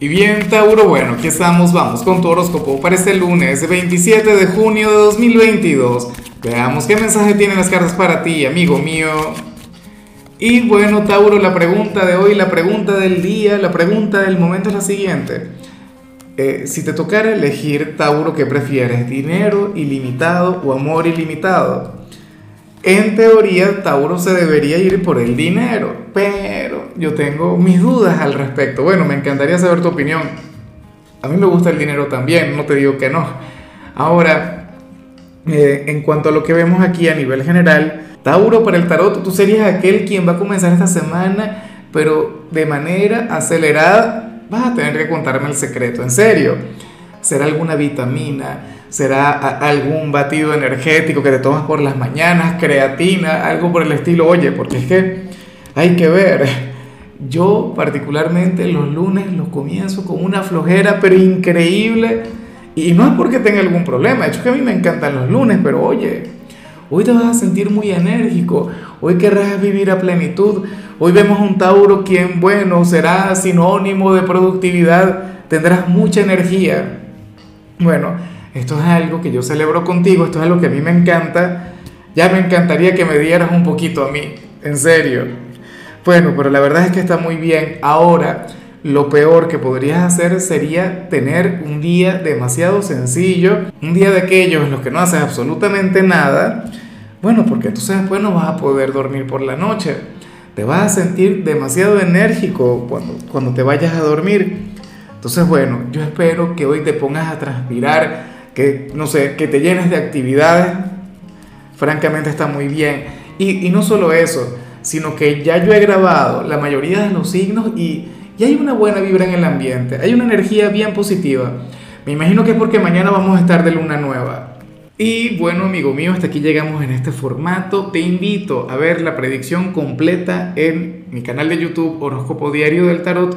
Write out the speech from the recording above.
Y bien, Tauro, bueno, aquí estamos, vamos con tu horóscopo para este lunes 27 de junio de 2022. Veamos qué mensaje tienen las cartas para ti, amigo mío. Y bueno, Tauro, la pregunta de hoy, la pregunta del día, la pregunta del momento es la siguiente. Eh, si te tocara elegir, Tauro, ¿qué prefieres? ¿Dinero ilimitado o amor ilimitado? En teoría, Tauro se debería ir por el dinero, pero yo tengo mis dudas al respecto. Bueno, me encantaría saber tu opinión. A mí me gusta el dinero también, no te digo que no. Ahora, eh, en cuanto a lo que vemos aquí a nivel general, Tauro para el tarot, tú serías aquel quien va a comenzar esta semana, pero de manera acelerada vas a tener que contarme el secreto, en serio. ¿Será alguna vitamina? ¿Será algún batido energético que te tomas por las mañanas? ¿Creatina? Algo por el estilo. Oye, porque es que hay que ver. Yo particularmente los lunes los comienzo con una flojera, pero increíble. Y no es porque tenga algún problema. De hecho que a mí me encantan los lunes, pero oye, hoy te vas a sentir muy enérgico. Hoy querrás vivir a plenitud. Hoy vemos un Tauro quien, bueno, será sinónimo de productividad. Tendrás mucha energía. Bueno, esto es algo que yo celebro contigo, esto es algo que a mí me encanta. Ya me encantaría que me dieras un poquito a mí, en serio. Bueno, pero la verdad es que está muy bien. Ahora, lo peor que podrías hacer sería tener un día demasiado sencillo, un día de aquellos en los que no haces absolutamente nada. Bueno, porque entonces después no vas a poder dormir por la noche. Te vas a sentir demasiado enérgico cuando, cuando te vayas a dormir. Entonces, bueno, yo espero que hoy te pongas a transpirar, que, no sé, que te llenes de actividades. Francamente está muy bien. Y, y no solo eso, sino que ya yo he grabado la mayoría de los signos y, y hay una buena vibra en el ambiente, hay una energía bien positiva. Me imagino que es porque mañana vamos a estar de luna nueva. Y bueno, amigo mío, hasta aquí llegamos en este formato. Te invito a ver la predicción completa en mi canal de YouTube Horóscopo Diario del Tarot